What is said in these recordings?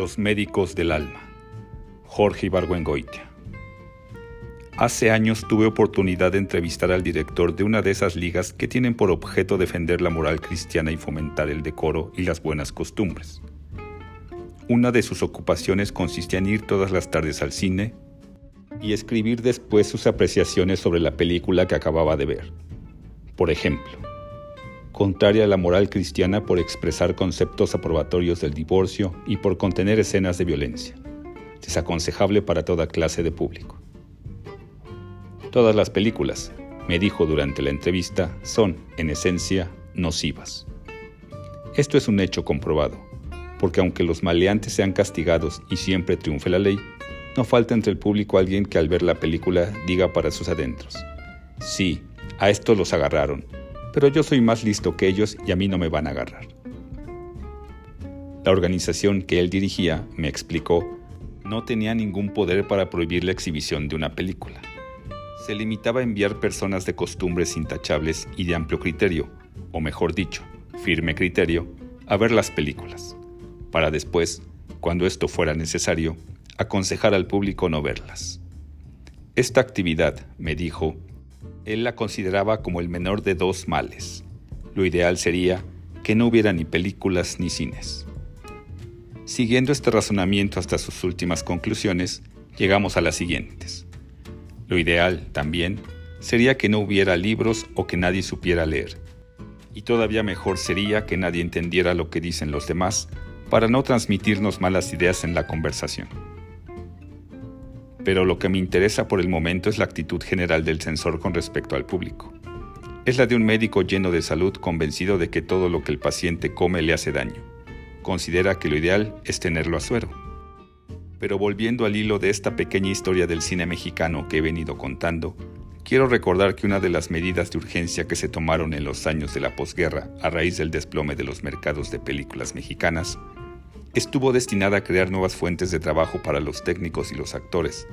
Los médicos del alma. Jorge Ibargüengoitia. Hace años tuve oportunidad de entrevistar al director de una de esas ligas que tienen por objeto defender la moral cristiana y fomentar el decoro y las buenas costumbres. Una de sus ocupaciones consistía en ir todas las tardes al cine y escribir después sus apreciaciones sobre la película que acababa de ver. Por ejemplo, contraria a la moral cristiana por expresar conceptos aprobatorios del divorcio y por contener escenas de violencia. Desaconsejable para toda clase de público. Todas las películas, me dijo durante la entrevista, son, en esencia, nocivas. Esto es un hecho comprobado, porque aunque los maleantes sean castigados y siempre triunfe la ley, no falta entre el público alguien que al ver la película diga para sus adentros, sí, a esto los agarraron, pero yo soy más listo que ellos y a mí no me van a agarrar. La organización que él dirigía, me explicó, no tenía ningún poder para prohibir la exhibición de una película. Se limitaba a enviar personas de costumbres intachables y de amplio criterio, o mejor dicho, firme criterio, a ver las películas, para después, cuando esto fuera necesario, aconsejar al público no verlas. Esta actividad, me dijo, él la consideraba como el menor de dos males. Lo ideal sería que no hubiera ni películas ni cines. Siguiendo este razonamiento hasta sus últimas conclusiones, llegamos a las siguientes. Lo ideal, también, sería que no hubiera libros o que nadie supiera leer. Y todavía mejor sería que nadie entendiera lo que dicen los demás para no transmitirnos malas ideas en la conversación pero lo que me interesa por el momento es la actitud general del censor con respecto al público. Es la de un médico lleno de salud convencido de que todo lo que el paciente come le hace daño. Considera que lo ideal es tenerlo a suero. Pero volviendo al hilo de esta pequeña historia del cine mexicano que he venido contando, quiero recordar que una de las medidas de urgencia que se tomaron en los años de la posguerra a raíz del desplome de los mercados de películas mexicanas estuvo destinada a crear nuevas fuentes de trabajo para los técnicos y los actores,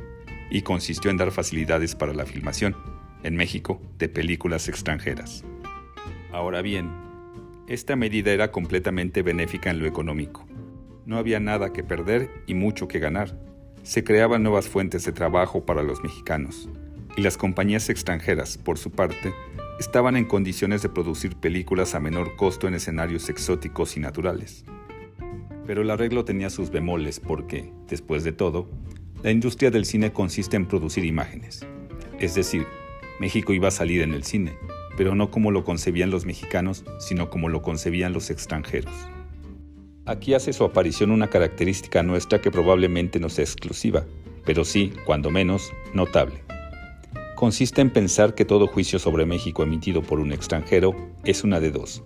y consistió en dar facilidades para la filmación, en México, de películas extranjeras. Ahora bien, esta medida era completamente benéfica en lo económico. No había nada que perder y mucho que ganar. Se creaban nuevas fuentes de trabajo para los mexicanos, y las compañías extranjeras, por su parte, estaban en condiciones de producir películas a menor costo en escenarios exóticos y naturales. Pero el arreglo tenía sus bemoles porque, después de todo, la industria del cine consiste en producir imágenes. Es decir, México iba a salir en el cine, pero no como lo concebían los mexicanos, sino como lo concebían los extranjeros. Aquí hace su aparición una característica nuestra que probablemente no sea exclusiva, pero sí, cuando menos, notable. Consiste en pensar que todo juicio sobre México emitido por un extranjero es una de dos,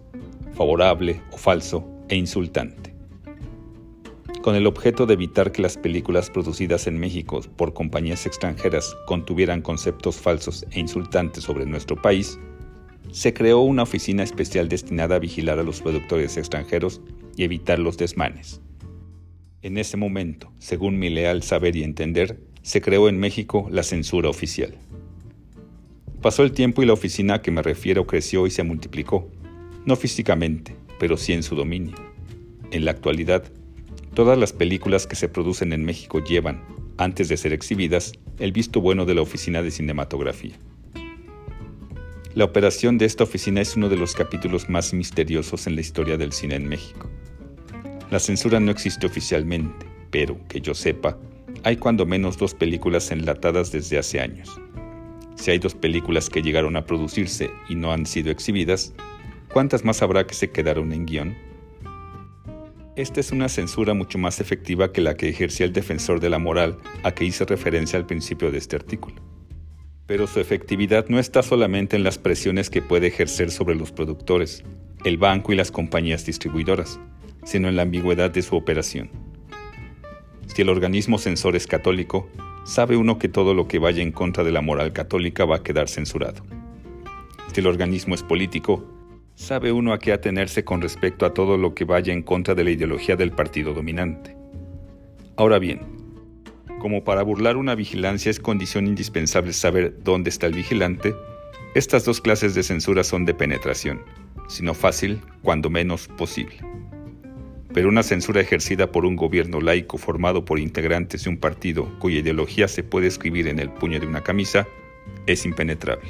favorable o falso e insultante con el objeto de evitar que las películas producidas en México por compañías extranjeras contuvieran conceptos falsos e insultantes sobre nuestro país, se creó una oficina especial destinada a vigilar a los productores extranjeros y evitar los desmanes. En ese momento, según mi leal saber y entender, se creó en México la censura oficial. Pasó el tiempo y la oficina a que me refiero creció y se multiplicó, no físicamente, pero sí en su dominio. En la actualidad, Todas las películas que se producen en México llevan, antes de ser exhibidas, el visto bueno de la Oficina de Cinematografía. La operación de esta oficina es uno de los capítulos más misteriosos en la historia del cine en México. La censura no existe oficialmente, pero, que yo sepa, hay cuando menos dos películas enlatadas desde hace años. Si hay dos películas que llegaron a producirse y no han sido exhibidas, ¿cuántas más habrá que se quedaron en guion? Esta es una censura mucho más efectiva que la que ejercía el defensor de la moral a que hice referencia al principio de este artículo. Pero su efectividad no está solamente en las presiones que puede ejercer sobre los productores, el banco y las compañías distribuidoras, sino en la ambigüedad de su operación. Si el organismo censor es católico, sabe uno que todo lo que vaya en contra de la moral católica va a quedar censurado. Si el organismo es político, sabe uno a qué atenerse con respecto a todo lo que vaya en contra de la ideología del partido dominante. Ahora bien, como para burlar una vigilancia es condición indispensable saber dónde está el vigilante, estas dos clases de censura son de penetración, sino fácil, cuando menos posible. pero una censura ejercida por un gobierno laico formado por integrantes de un partido cuya ideología se puede escribir en el puño de una camisa es impenetrable.